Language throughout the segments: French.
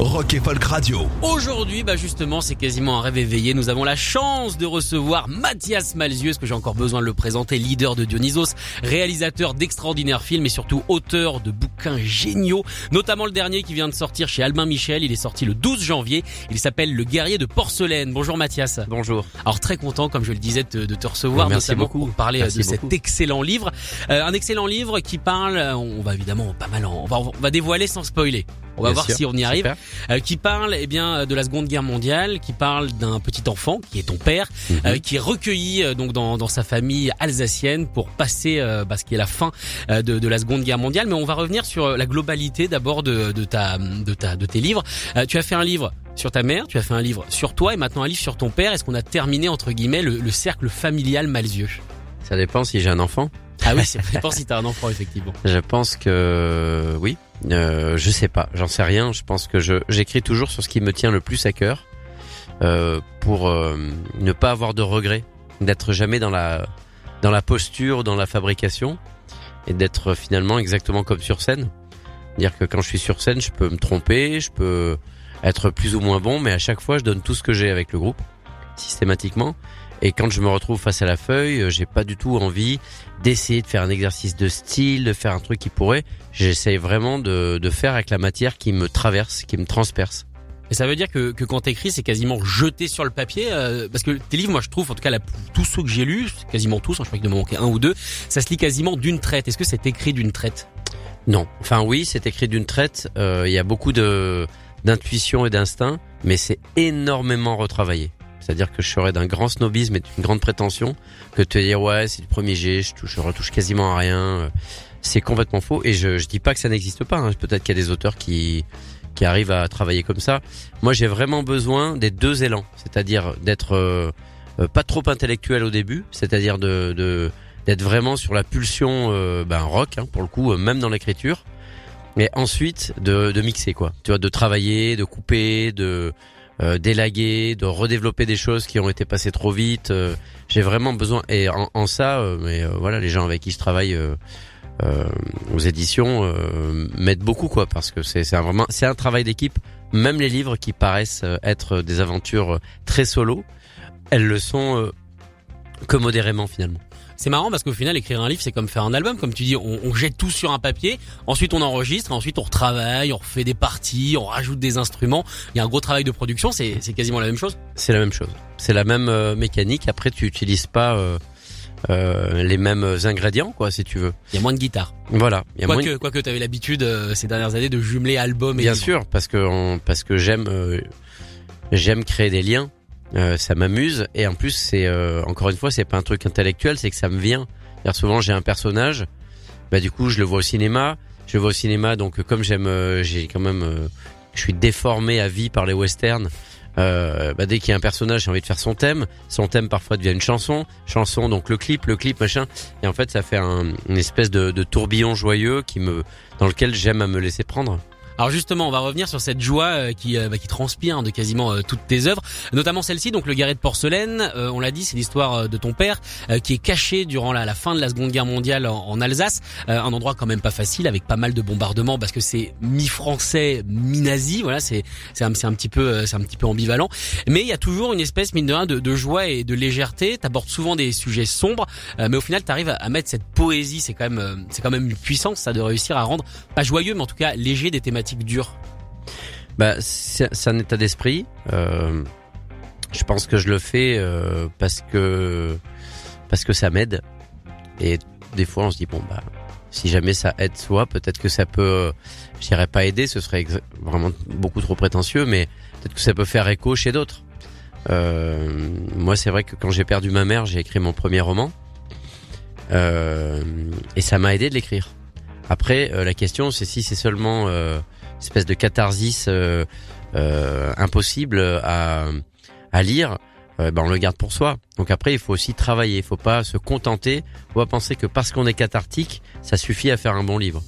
Rock et Folk Radio. Aujourd'hui, bah justement, c'est quasiment un rêve éveillé. Nous avons la chance de recevoir Mathias Malzieux, est-ce que j'ai encore besoin de le présenter, leader de Dionysos, réalisateur d'extraordinaires films et surtout auteur de bouquins géniaux, notamment le dernier qui vient de sortir chez Albin Michel. Il est sorti le 12 janvier. Il s'appelle Le guerrier de porcelaine. Bonjour Mathias. Bonjour. Alors très content, comme je le disais, de, de te recevoir, Merci notamment beaucoup. pour parler Merci de cet excellent livre. Euh, un excellent livre qui parle, on va évidemment pas mal en, on va, on va dévoiler sans spoiler. On va Bien voir sûr. si on y arrive. Euh, qui parle eh bien de la Seconde Guerre mondiale, qui parle d'un petit enfant qui est ton père, Mhm. euh, qui est recueilli euh, donc dans, dans sa famille alsacienne pour passer euh, bah, ce qui est la fin euh, de, de la Seconde Guerre mondiale. Mais on va revenir sur euh, la globalité d'abord de, de ta de ta de tes livres. Euh, tu as fait un livre sur ta mère, tu as fait un livre sur toi et maintenant un livre sur ton père. Est-ce qu'on a terminé entre guillemets le, le cercle familial Malzieux? Ça dépend si j'ai un enfant. Ah oui, c'est je pense si t'as un enfant effectivement. Je pense que oui. Euh, je sais pas, j'en sais rien. Je pense que je j'écris toujours sur ce qui me tient le plus à cœur euh, pour euh, ne pas avoir de regrets, d'être jamais dans la dans la posture, dans la fabrication et d'être finalement exactement comme sur scène. Dire que quand je suis sur scène, je peux me tromper, je peux être plus ou moins bon, mais à chaque fois, je donne tout ce que j'ai avec le groupe systématiquement. Et quand je me retrouve face à la feuille, euh, j'ai pas du tout envie d'essayer de faire un exercice de style, de faire un truc qui pourrait. J'essaye vraiment de, de faire avec la matière qui me traverse, qui me transperce. Et ça veut dire que, que quand t'écris, c'est quasiment jeté sur le papier, euh, parce que tes livres, moi je trouve, en tout cas la- tous ceux que j'ai lus, quasiment tous, hein, je crois qu'il me manquait un ou deux, ça se lit quasiment d'une traite. Est-ce que c'est écrit d'une traite? Non, enfin oui, c'est écrit d'une traite. euh, Il y a beaucoup de d'intuition et d'instinct, mais c'est énormément retravaillé. C'est-à-dire que je serais d'un grand snobisme et d'une grande prétention que de te dire ouais c'est le premier G, je, touche, retouche quasiment à rien. euh, C'est complètement faux et je, je dis pas que ça n'existe pas. hein. Peut-être qu'il y a des auteurs qui qui arrivent à travailler comme ça. Moi j'ai vraiment besoin des deux élans, c'est-à-dire d'être euh, euh, pas trop intellectuel au début, c'est-à-dire d'être vraiment sur la pulsion ben rock hein, pour le coup, même dans l'écriture. Mais ensuite de, de mixer quoi, tu vois, de travailler, de couper, de euh, d'élaguer, de redévelopper des choses qui ont été passées trop vite. euh, J'ai vraiment besoin et en, en ça, euh, mais euh, voilà, les gens avec qui je travaille euh, euh, aux éditions m'aident beaucoup quoi, parce que c'est un vraiment c'est un travail d'équipe. Même les livres qui paraissent être des aventures très solo, elles le sont que modérément finalement. C'est marrant parce qu'au final, écrire un livre, c'est comme faire un album. Comme tu dis, on, on jette tout sur un papier, ensuite on enregistre, ensuite on retravaille, on refait des parties, on rajoute des instruments. Il y a un gros travail de production, c'est quasiment la même chose. C'est la même chose. C'est la même euh, mécanique. Après, tu utilises pas euh, euh, les mêmes ingrédients, quoi, si tu veux. Il y a moins de guitare. Voilà. Il y a moins Quoique, quoique tu avais l'habitude euh, ces dernières années de jumeler album et Bien livre. sûr, parce que on- parce que j'aime euh, j'aime créer des liens. Euh, ça m'amuse et en plus c'est euh, encore une fois c'est pas un truc intellectuel, c'est que ça me vient. C'est-à-dire, souvent j'ai un personnage, bah du coup je le vois au cinéma, je le vois au cinéma donc euh, comme j'aime euh, j'ai quand même je suis déformé à vie par les westerns. Bah, dès qu'il y a un personnage, j'ai envie de faire son thème. Son thème parfois devient une chanson, chanson donc le clip, le clip machin. Et en fait, ça fait un, une espèce de, de tourbillon joyeux qui me, dans lequel j'aime à me laisser prendre. Alors justement, on va revenir sur cette joie euh, qui, euh, bah, qui transpire de quasiment euh, toutes tes œuvres, notamment celle-ci, donc le Garret de porcelaine. On l'a dit, c'est l'histoire de ton père qui est caché durant la, la fin de la Seconde Guerre mondiale en, en Alsace, un endroit quand même pas facile avec pas mal de bombardements parce que c'est mi-français, mi-nazi. Voilà, c'est c'est un, petit peu c'est un petit peu ambivalent, mais il y a toujours une espèce mine de rien de, de joie et de légèreté. T'abordes souvent des sujets sombres, mais au final, t'arrives à, mettre cette poésie. C'est quand même c'est quand même une puissance, ça de réussir à rendre pas joyeux, mais en tout cas léger des thématiques dures. Bah, c'est un état d'esprit. Euh, je pense que je le fais euh, parce que parce que ça m'aide. Et des fois, on se dit bon bah si jamais ça aide soi, peut-être que ça peut, euh, je dirais pas aider, ce serait vraiment beaucoup trop prétentieux, mais peut-être que ça peut faire écho chez d'autres. Moi, c'est vrai que quand j'ai perdu ma mère, j'ai écrit mon premier roman, et ça m'a aidé de l'écrire Après, la question, c'est si c'est seulement espèce de catharsis euh, euh, impossible à, à lire, euh, ben on le garde pour soi. Donc après, il faut aussi travailler. Il faut pas se contenter. faut pas penser que parce qu'on est cathartique, ça suffit à faire un bon livre.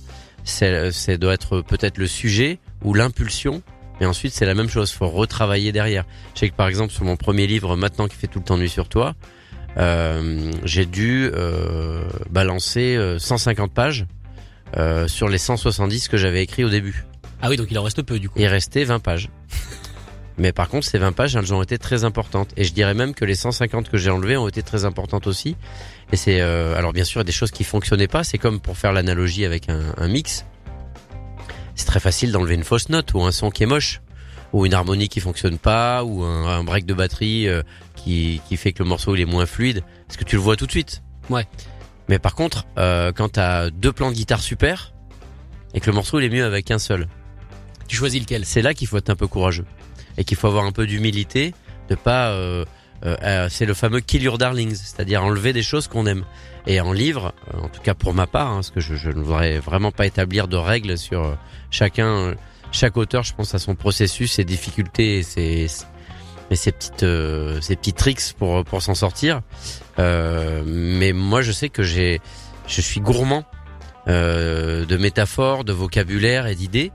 C'est, doit être peut-être le sujet ou l'impulsion. Mais ensuite, c'est la même chose. Faut retravailler derrière. Je sais que par exemple, sur mon premier livre, maintenant qui fait tout le temps nuit sur toi, euh, j'ai dû euh, balancer euh, 150 pages sur les 170 que j'avais écrit au début. Ah oui, donc il en reste peu du coup. Il restait 20 pages. Mais par contre, ces 20 pages, elles ont été très importantes. Et je dirais même que les 150 que j'ai enlevées ont été très importantes aussi. Et c'est euh, alors bien sûr il y a des choses qui fonctionnaient pas. C'est comme pour faire l'analogie avec un, un mix. C'est très facile d'enlever une fausse note ou un son qui est moche ou une harmonie qui fonctionne pas ou un, un break de batterie euh, qui, qui fait que le morceau il est moins fluide. Parce que tu le vois tout de suite? Ouais. Mais par contre, euh, quand t'as deux plans de guitare super et que le morceau il est mieux avec un seul, Tu choisis lequel? C'est là qu'il faut être un peu courageux et qu'il faut avoir un peu d'humilité, de pas. euh, euh, euh, c'est le fameux kill your darlings, c'est-à-dire enlever des choses qu'on aime. Et en livre, euh, en tout cas pour ma part, hein, parce que je, je ne voudrais vraiment pas établir de règles sur euh, chacun, chaque auteur, je pense à son processus, ses difficultés et ses, ses petites, euh, ses petits tricks pour pour s'en sortir. Euh, mais moi, je sais que j'ai, je suis gourmand de métaphores, de vocabulaire et d'idées.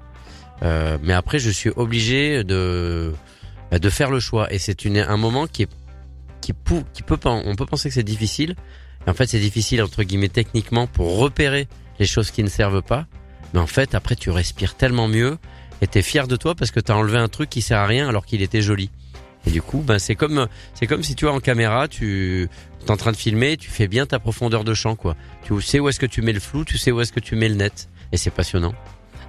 Euh, mais après, je suis obligé de bah, de faire le choix. Et c'est une un moment qui est qui, qui peut. On peut penser que c'est difficile. En fait, c'est difficile entre guillemets techniquement pour repérer les choses qui ne servent pas. Mais en fait, après, tu respires tellement mieux et t'es fier de toi parce que t'as enlevé un truc qui sert à rien alors qu'il était joli. Et du coup, ben c'est comme c'est comme si tu vois en caméra, tu es en train de filmer, tu fais bien ta profondeur de champ quoi. Tu sais où est-ce que tu mets le flou, tu sais où est-ce que tu mets le net et c'est passionnant.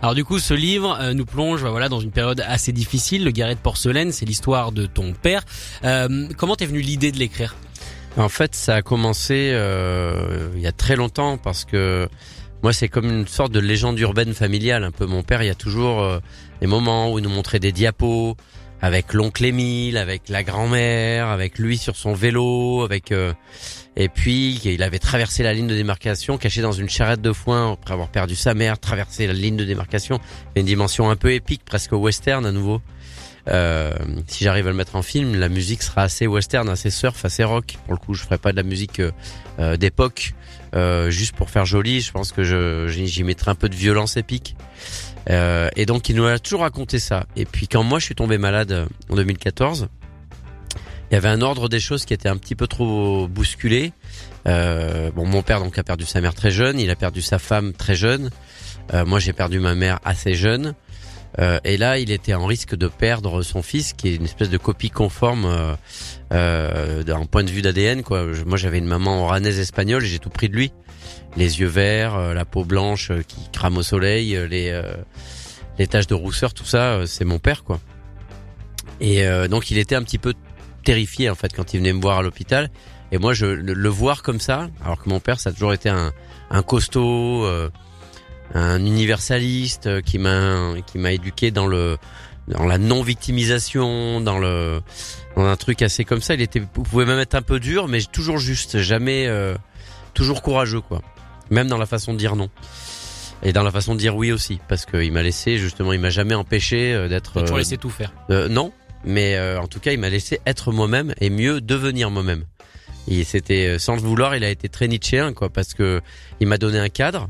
Alors du coup, ce livre euh, nous plonge bah, voilà dans une période assez difficile. Le Garret de porcelaine, c'est l'histoire de ton père. Euh, comment t'es venu l'idée de l'écrire? En fait, ça a commencé euh, il y a très longtemps parce que moi, c'est comme une sorte de légende urbaine familiale. Un peu mon père, il y a toujours euh, des moments où il nous montrait des diapos avec l'oncle Émile, avec la grand-mère, avec lui sur son vélo, avec euh, et puis il avait traversé la ligne de démarcation, caché dans une charrette de foin après avoir perdu sa mère, traversé la ligne de démarcation. Une dimension un peu épique, presque western à nouveau. Euh, si j'arrive à le mettre en film, la musique sera assez western, assez surf, assez rock. Pour le coup, je ferai pas de la musique euh, euh, d'époque, euh, juste pour faire joli. Je pense que j'y mettrai un peu de violence épique. Euh, et donc, il nous a toujours raconté ça. Et puis, quand moi je suis tombé malade euh, en 2014, il y avait un ordre des choses qui était un petit peu trop bousculé. Euh, bon, mon père donc a perdu sa mère très jeune, il a perdu sa femme très jeune. Euh, moi, j'ai perdu ma mère assez jeune. Euh, et là, il était en risque de perdre son fils, qui est une espèce de copie conforme euh, euh, d'un point de vue d'ADN. Quoi. Moi, j'avais une maman oranaise espagnole, et j'ai tout pris de lui. Les yeux verts, euh, la peau blanche qui crame au soleil, les les taches de rousseur, tout ça, c'est mon père, quoi. Et donc, il était un petit peu terrifié en fait quand il venait me voir à l'hôpital. Et moi, je le, le voir comme ça, alors que mon père, ça a toujours été un, un costaud. euh, un universaliste euh, qui m'a qui m'a éduqué dans le dans la non victimisation dans le dans un truc assez comme ça il était vous pouvez même être un peu dur mais toujours juste jamais euh, toujours courageux quoi même dans la façon de dire non et dans la façon de dire oui aussi parce qu'il m'a laissé justement il m'a jamais empêché euh, d'être toujours euh, laissé tout faire. euh, non, mais euh, en tout cas, il m'a laissé être moi-même et mieux devenir moi-même. Et c'était sans le vouloir, il a été très nietzschéen quoi, parce que il m'a donné un cadre,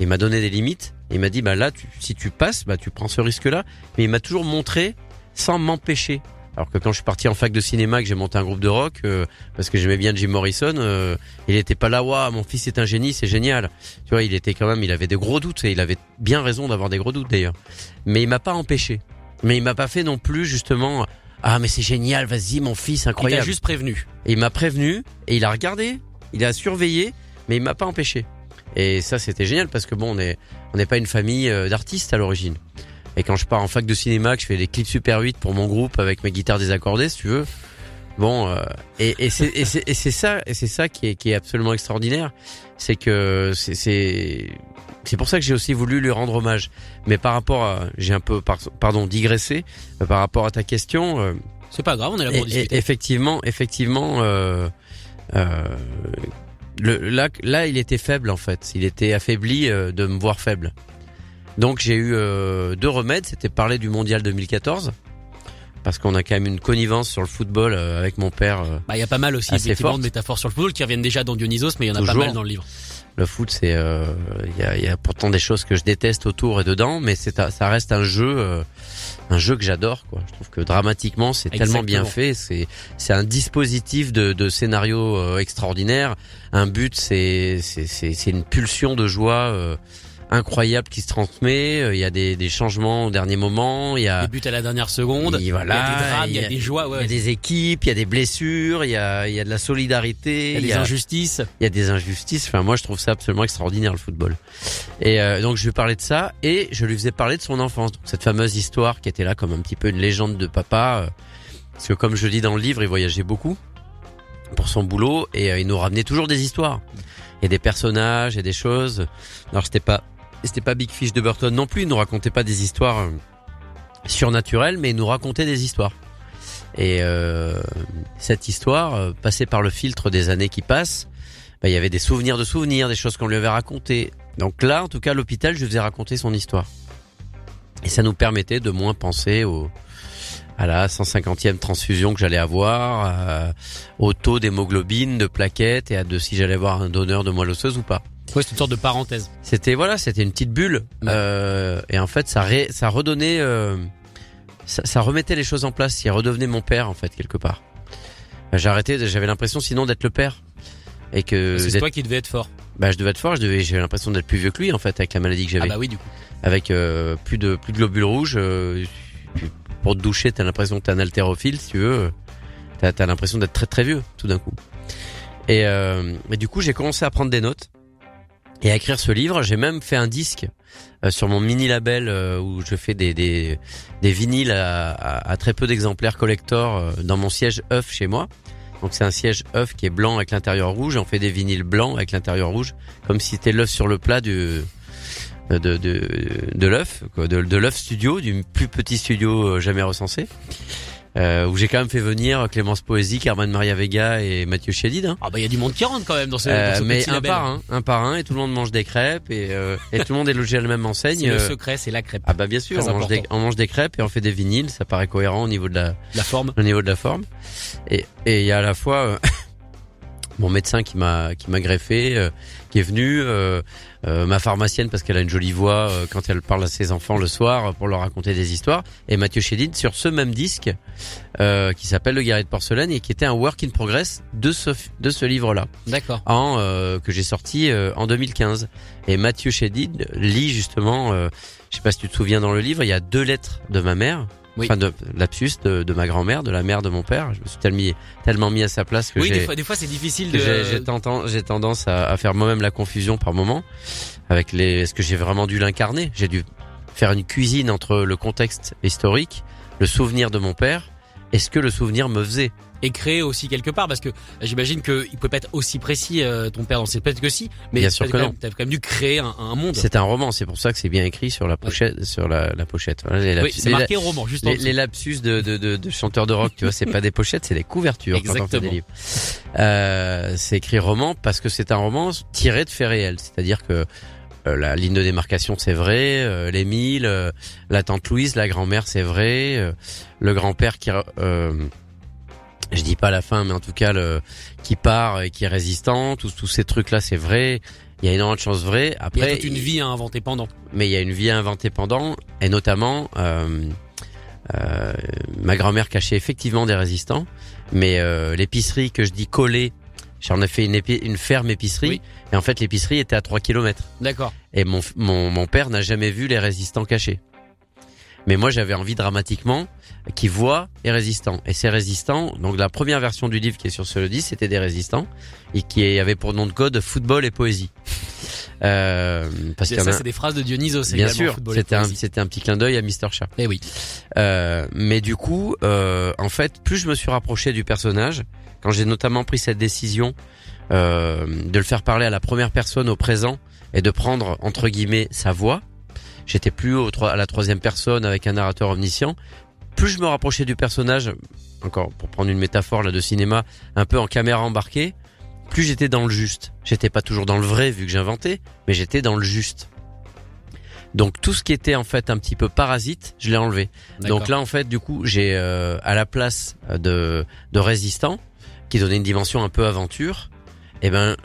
il m'a donné des limites, il m'a dit bah là, tu, si tu passes, bah tu prends ce risque-là. Mais il m'a toujours montré sans m'empêcher. Alors que quand je suis parti en fac de cinéma, que j'ai monté un groupe de rock, euh, parce que j'aimais bien Jim Morrison, euh, il était pas là, waouh, mon fils est un génie, c'est génial. Tu vois, il était quand même, il avait des gros doutes et il avait bien raison d'avoir des gros doutes d'ailleurs. Mais il m'a pas empêché. Mais il m'a pas fait non plus justement. Ah mais c'est génial, vas-y mon fils, Il t'a incroyable. juste prévenu. Et il m'a prévenu et il a regardé, il a surveillé, mais il m'a pas empêché. Et ça c'était génial parce que bon on est on n'est pas une famille euh, d'artistes à l'origine. Et quand je pars en fac de cinéma, que je fais des clips Super 8 pour mon groupe avec ma guitare désaccordée, si tu veux. Bon, euh, et, et c'est et c'est et c'est ça et c'est ça qui est qui est absolument extraordinaire, c'est que c'est c'est c'est pour ça que j'ai aussi voulu lui rendre hommage. Mais par rapport à j'ai un peu par- pardon digressé par rapport à ta question. euh, C'est pas grave, on est là pour et- et- discuter. effectivement, effectivement, euh, euh, le, là, là, il était faible en fait. Il était affaibli euh, de me voir faible. Donc j'ai eu euh, deux remèdes. C'était parler du mondial 2014 parce qu'on a quand même une connivence sur le football euh, avec mon père. euh, Bah, il y a pas mal aussi effectivement forte. de métaphores sur le football qui reviennent déjà dans Dionysos, mais il y en a pas mal dans le livre. le foot, c'est euh, il y, a, y a pourtant des choses que je déteste autour et dedans, mais c'est ça reste un jeu, euh, un jeu que j'adore. Quoi. Je trouve que dramatiquement, c'est tellement bien fait. C'est c'est un dispositif de, de scénario euh, extraordinaire. Un but, c'est c'est c'est c'est une pulsion de joie. Euh, incroyable qui se transmet, Euh, il y a des, des changements au dernier moment, il y a Les buts à la dernière seconde, il y a des drames, il y a des joies, il y a des équipes, il y a des blessures, il y a, il y a de la solidarité, il y a des injustices. il y a des injustices. Enfin, moi, je trouve ça absolument extraordinaire le football. Et euh, donc, je lui parlais de ça et je lui faisais parler de son enfance, Donc, cette fameuse histoire qui était là comme un petit peu une légende de papa. euh, parce que comme je dis dans le livre, il voyageait beaucoup pour son boulot et euh, il nous ramenait toujours des histoires et des personnages et des choses. Alors, c'était pas c'était pas Big Fish de Burton non plus. Il nous racontait pas des histoires euh, surnaturelles, mais il nous racontait des histoires. Et euh, cette histoire, euh, passée par le filtre des années qui passent, bah, il y avait des souvenirs de souvenirs, des choses qu'on lui avait racontées. Donc là, en tout cas, l'hôpital, je faisais raconter son histoire. Et ça nous permettait de moins penser au, à la 150e transfusion que j'allais avoir, au taux d'hémoglobine, de plaquettes et à de si j'allais avoir un donneur de moelle osseuse ou pas. Ouais, c'est une sorte de parenthèse. C'était voilà, c'était une petite bulle. Ouais. Euh, et en fait, ça ré- ça redonnait, euh, ça, ça remettait les choses en place. Il redevenait mon père en fait quelque part. J'ai arrêté, j'avais l'impression sinon d'être le père et que c'est toi qui devais être fort. bah, je devais être fort. Je devais, j'avais l'impression d'être plus vieux que lui en fait avec la maladie que Ah j'avais, bah oui, du coup. avec euh, plus de plus de globules rouges. euh, pour te doucher, t'as l'impression que t'es un haltérophile si tu veux. T'as as, l'impression d'être très très vieux tout d'un coup. Et, euh, et du coup, j'ai commencé à prendre des notes et à écrire ce livre. J'ai même fait un disque euh, sur mon mini label euh, où je fais des des, des vinyles à, à- à très peu d'exemplaires collector euh, dans mon siège œuf chez moi. Donc c'est un siège œuf qui est blanc avec l'intérieur rouge. On fait des vinyles blancs avec l'intérieur rouge, comme si c'était l'œuf sur le plat du de de de l'œuf, de, de l'œuf studio, du plus petit studio jamais recensé. Euh, où j'ai quand même fait venir Clémence Poésie, Carmen Maria Vega et Mathieu Chédid. Hein. Ah bah il y a du monde qui rentre quand même dans ce, Euh, dans ce mais petit un label. par un, un par un, et tout le monde mange des crêpes et, euh, et tout le monde est logé à la même enseigne. C'est le euh, secret, c'est la crêpe. ah bah bien sûr, on mange, des, on mange des crêpes et on fait des vinyles, ça paraît cohérent au niveau de la, La forme. au niveau de la forme. Et et il y a à la fois euh, mon médecin qui m'a qui m'a greffé, euh, qui est venu, euh, euh, ma pharmacienne parce qu'elle a une jolie voix euh, quand elle parle à ses enfants le soir euh, pour leur raconter des histoires, et Mathieu Chédid sur ce même disque euh, qui s'appelle Le Guerrier de porcelaine et qui était un work in progress de ce de ce livre-là D'accord. en euh, que j'ai sorti euh, en 2015. Et Mathieu Chédid lit justement, euh, je sais pas si tu te souviens dans le livre, il y a deux lettres de ma mère, Oui. enfin de lapsus de, de ma grand-mère, de la mère de mon père. Je me suis tellement mis, tellement mis à sa place que Oui, des fois, des fois c'est difficile de. j'ai tendance, tendance à, à faire moi-même la confusion par moment avec les. Est-ce que j'ai vraiment dû l'incarner? J'ai dû faire une cuisine entre le contexte historique, le souvenir de mon père, et ce que le souvenir me faisait. et créer aussi quelque part parce que j'imagine que il peut pas être aussi précis euh, ton père dans ses peut-être que si mais Bien sûr que quand non. même- t'as quand même dû créer un, un monde C'est un roman, c'est pour ça que c'est bien écrit sur la pochette, sur la, la pochette. Voilà, les oui lapsus- c'est les- marqué roman juste Les, lapsus de, de, de, de chanteurs de rock, tu vois, c'est pas des pochettes, c'est des couvertures quand on fait Exactement. des livres. Euh, c'est écrit roman parce que c'est un roman tiré de faits réels, c'est-à-dire que la ligne de démarcation c'est vrai, euh, l'Émile, euh, la tante Louise, la grand-mère c'est vrai, euh, le grand-père qui, euh, je dis pas la fin, mais en tout cas le qui part et qui est résistant, tous tous ces trucs là c'est vrai. Il y a énormément de choses vraies. il y a Après, toute une vie à inventer pendant mais il y a une vie à inventer pendant, et notamment euh, euh, ma grand-mère cachait effectivement des résistants, mais euh, l'épicerie que je dis collée, j'en ai fait une, épi- une ferme épicerie, Oui. et en fait l'épicerie était à 3 kilomètres. d'accord Et mon, mon, mon père n'a jamais vu les résistants cachés. Mais moi j'avais envie dramatiquement qu'ils voient les résistants. Et ces résistants, donc la première version du livre qui est sur ce 10, c'était des résistants, et qui avait pour nom de code football et poésie. Euh, parce Et en ça a- c'est des phrases de Dionysos Bien sûr, et c'était un, c'était un petit clin d'œil à Mister Chat. eh oui Euh, mais du coup, euh, en fait, plus je me suis rapproché du personnage, quand j'ai notamment pris cette décision euh, de le faire parler à la première personne au présent et de prendre entre guillemets sa voix, j'étais plus au, à la troisième personne avec un narrateur omniscient. Plus je me rapprochais du personnage, encore pour prendre une métaphore là de cinéma, un peu en caméra embarquée, plus j'étais dans le juste. J'étais pas toujours dans le vrai vu que j'inventais, mais j'étais dans le juste. Donc tout ce qui était en fait un petit peu parasite, je l'ai enlevé. Donc là en fait du coup j'ai euh, à la place de de résistant qui donnait une dimension un peu aventure, et ben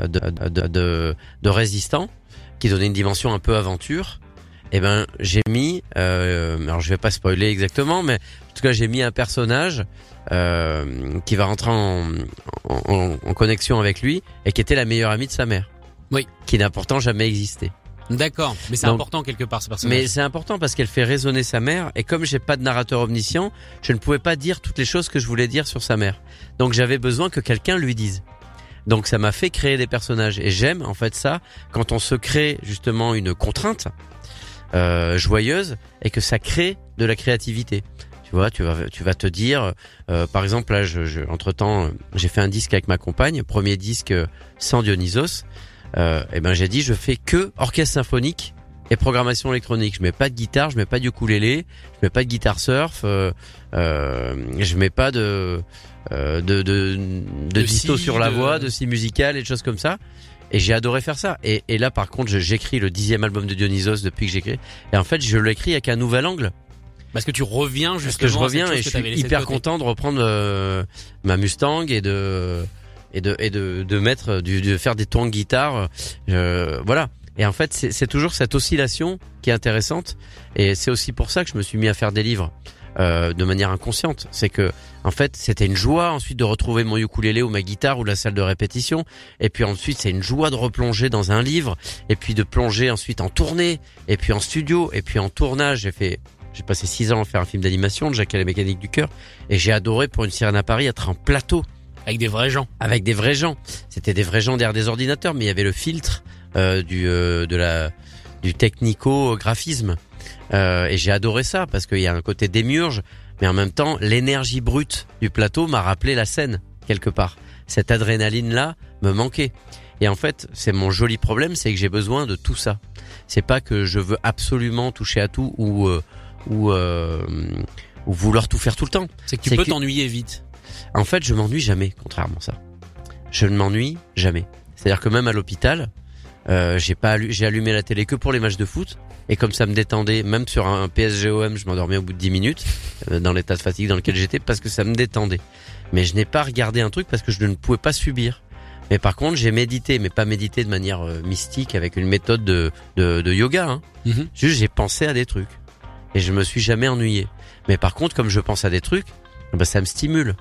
euh, de, de, de, de résistant qui donnait une dimension un peu aventure, et ben j'ai mis euh, alors je vais pas spoiler exactement mais en tout cas j'ai mis un personnage euh, qui va rentrer en, en, en connexion avec lui et qui était la meilleure amie de sa mère. Oui. Qui n'a pourtant jamais existé. D'accord, mais c'est important quelque part ce personnage. Mais c'est important parce qu'elle fait résonner sa mère et comme j'ai pas de narrateur omniscient, je ne pouvais pas dire toutes les choses que je voulais dire sur sa mère. Donc j'avais besoin que quelqu'un lui dise. Donc ça m'a fait créer des personnages et j'aime en fait ça quand on se crée justement une contrainte euh, joyeuse et que ça crée de la créativité. Tu vois, tu vas tu vas te dire, euh, par exemple là, je, je- entre temps, j'ai fait un disque avec ma compagne, premier disque euh, sans Dionysos. Euh, et ben j'ai dit, je fais que orchestre symphonique et programmation électronique. Je mets pas de guitare, je mets pas de ukulélé, je mets pas de guitare surf, euh, euh, je mets pas de euh, de de, de, De sur la de- voix, de scie musicale et de choses comme ça. Et j'ai adoré faire ça. Et, et là, par contre, j'écris le dixième album de Dionysos depuis que j'écris. Et en fait, je l'écris avec un nouvel angle. Parce que tu reviens Parce justement que je reviens et je suis hyper content de reprendre euh, ma Mustang et de et de et de, de mettre du de faire des tons de guitare. euh, voilà. Et en fait, c'est toujours cette oscillation qui est intéressante. Et c'est aussi pour ça que je me suis mis à faire des livres euh, de manière inconsciente. C'est que en fait, c'était une joie ensuite de retrouver mon ukulélé ou ma guitare ou la salle de répétition. Et puis ensuite, c'est une joie de replonger dans un livre. Et puis de plonger ensuite en tournée. Et puis en studio. Et puis en tournage. J'ai fait j'ai passé six ans à faire un film d'animation, de Jacques et la mécanique du cœur, et j'ai adoré pour une sirène à Paris être en plateau Avec des vrais gens. avec des vrais gens. C'était des vrais gens derrière des ordinateurs, mais il y avait le filtre euh, du euh, de la du technico-graphisme, Euh, et j'ai adoré ça parce qu'il y a un côté démiurge, mais en même temps l'énergie brute du plateau m'a rappelé la scène quelque part. Cette adrénaline là me manquait. Et en fait, c'est mon joli problème, c'est que j'ai besoin de tout ça. C'est pas que je veux absolument toucher à tout ou ou ou vouloir tout faire tout le temps. C'est que tu peux que- t'ennuyer vite. En fait, je m'ennuie jamais, contrairement à ça. Je ne m'ennuie jamais. C'est-à-dire que même à l'hôpital, euh, j'ai pas allu- j'ai allumé la télé que pour les matchs de foot et comme ça me détendait, même sur un PSGOM, je m'endormais au bout de 10 minutes euh, dans l'état de fatigue dans lequel j'étais parce que ça me détendait. Mais je n'ai pas regardé un truc parce que je ne pouvais pas subir. Mais par contre, j'ai médité, mais pas médité de manière euh, mystique avec une méthode de de, de yoga. Hein. Mhm. Juste, j'ai pensé à des trucs et je me suis jamais ennuyé. Mais par contre, comme je pense à des trucs, bah, ça me stimule.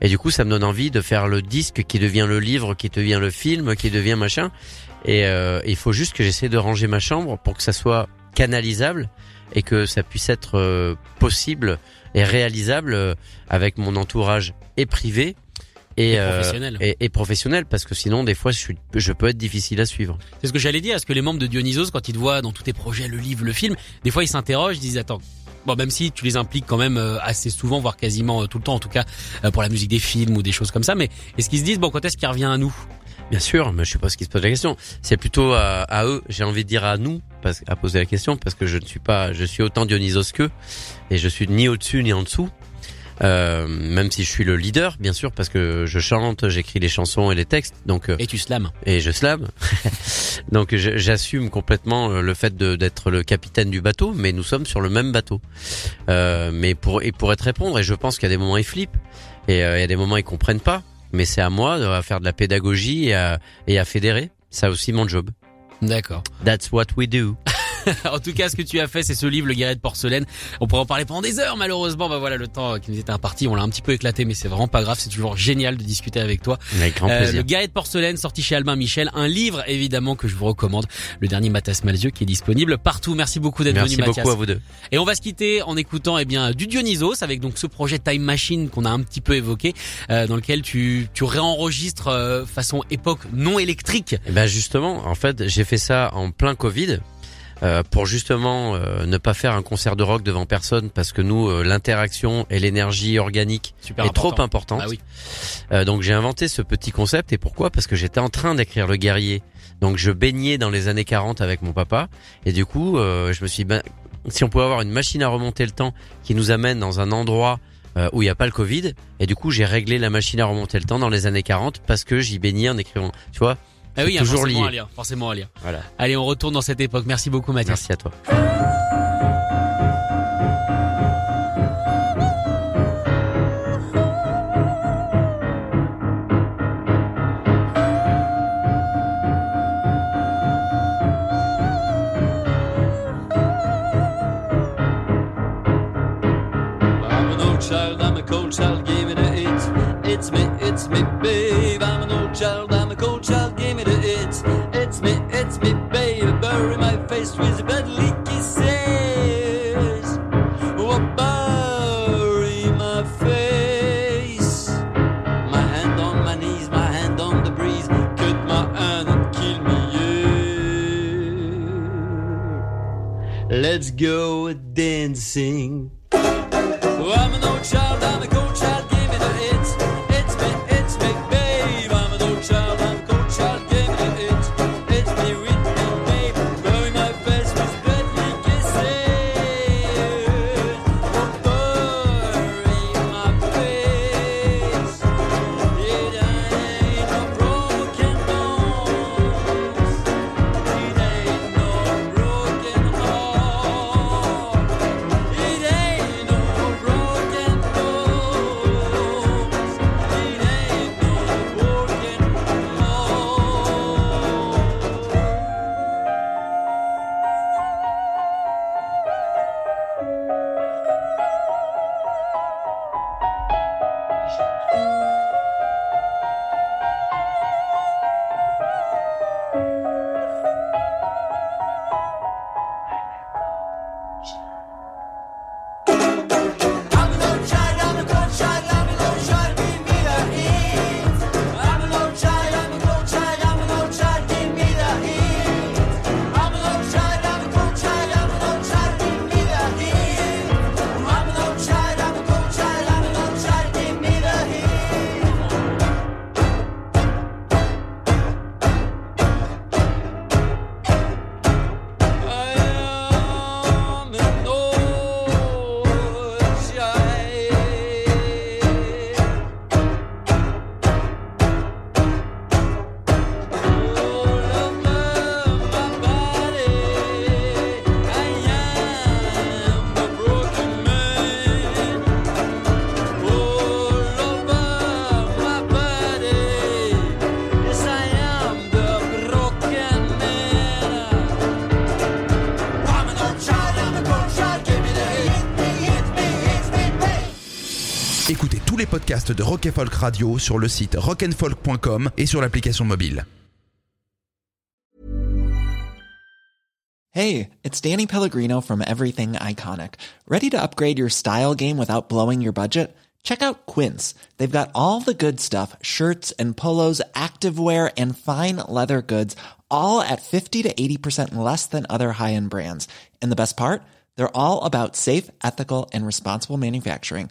Et du coup, ça me donne envie de faire le disque qui devient le livre, qui devient le film, qui devient machin. Et euh, il faut juste que j'essaie de ranger ma chambre pour que ça soit canalisable et que ça puisse être euh, possible et réalisable euh, avec mon entourage et privé et, Et euh, professionnel. et, et professionnel parce que sinon des fois je suis je peux être difficile à suivre. C'est ce que j'allais dire. Est-ce que les membres de Dionysos, quand ils te voient dans tous tes projets, le livre, le film, des fois ils s'interrogent, ils disent attends. Bon, même si tu les impliques quand même euh, assez souvent, voire quasiment euh, tout le temps, en tout cas euh, pour la musique des films ou des choses comme ça, mais est-ce qu'ils se disent bon quand est-ce qu'il revient à nous? Bien sûr, mais je sais pas ce qui se pose la question. C'est plutôt à, à eux, j'ai envie de dire à nous, parce, à poser la question, parce que je ne suis pas, je suis autant Dionysos qu'eux, et je suis ni au-dessus ni en dessous. Euh, même si je suis le leader, bien sûr, parce que je chante, j'écris les chansons et les textes, donc euh, Et tu slams. et je slam. donc j'assume complètement euh, le fait d'être le capitaine du bateau, mais nous sommes sur le même bateau. Euh, mais pour et pour être répondre, et je pense qu'il y a des moments ils flippent, et euh, il y a des moments ils comprennent pas. Mais c'est à moi de faire de la pédagogie et à, et à fédérer. Ça aussi mon job. D'accord. That's what we do. en tout cas, ce que tu as fait, c'est ce livre, Le Guerrier de porcelaine. On pourrait en parler pendant des heures, malheureusement. Bah voilà, le temps qui nous était imparti, on l'a un petit peu éclaté, mais c'est vraiment pas grave. C'est toujours génial de discuter avec toi. Avec grand Euh, plaisir. le Guerrier de porcelaine, sorti chez Albin Michel, un livre évidemment que je vous recommande, le dernier Mathias Malzieu qui est disponible partout. Merci beaucoup d'être Merci venu, beaucoup Mathias. à vous deux. Et on va se quitter en écoutant eh bien du Dionysos avec donc ce projet Time Machine qu'on a un petit peu évoqué, euh, dans lequel tu tu réenregistres euh, façon époque non électrique. Et ben justement, en fait, j'ai fait ça en plein Covid. Euh, pour justement euh, ne pas faire un concert de rock devant personne parce que nous euh, l'interaction et l'énergie organique Super est important. trop importante. Ah oui. Euh, donc j'ai inventé ce petit concept et pourquoi? Parce que j'étais en train d'écrire Le Guerrier. Donc je baignais dans les années 40 avec mon papa et du coup euh, je me suis ben, si on pouvait avoir une machine à remonter le temps qui nous amène dans un endroit où il n'y a pas le Covid. Et du coup, j'ai réglé la machine à remonter le temps dans les années 40 parce que j'y baignais en écrivant. Tu vois Ah oui, il y a toujours forcément lié. à lire, forcément à lire. Voilà. Allez, on retourne dans cette époque. Merci beaucoup Mathias. Merci à toi. I'm an old child, I'm a cold child, give me the it. It's me, it's me, babe. I'm an old child, go dancing. Écoutez tous les podcasts de Rock Folk Radio sur le site rockandfolk.com et sur l'application mobile. Hey, it's Danny Pellegrino from Everything Iconic. Ready to upgrade your style game without blowing your budget? Check out Quince. They've got all the good stuff shirts and polos, activewear, and fine leather goods, all at 50 to 80% less than other high end brands. And the best part? They're all about safe, ethical, and responsible manufacturing.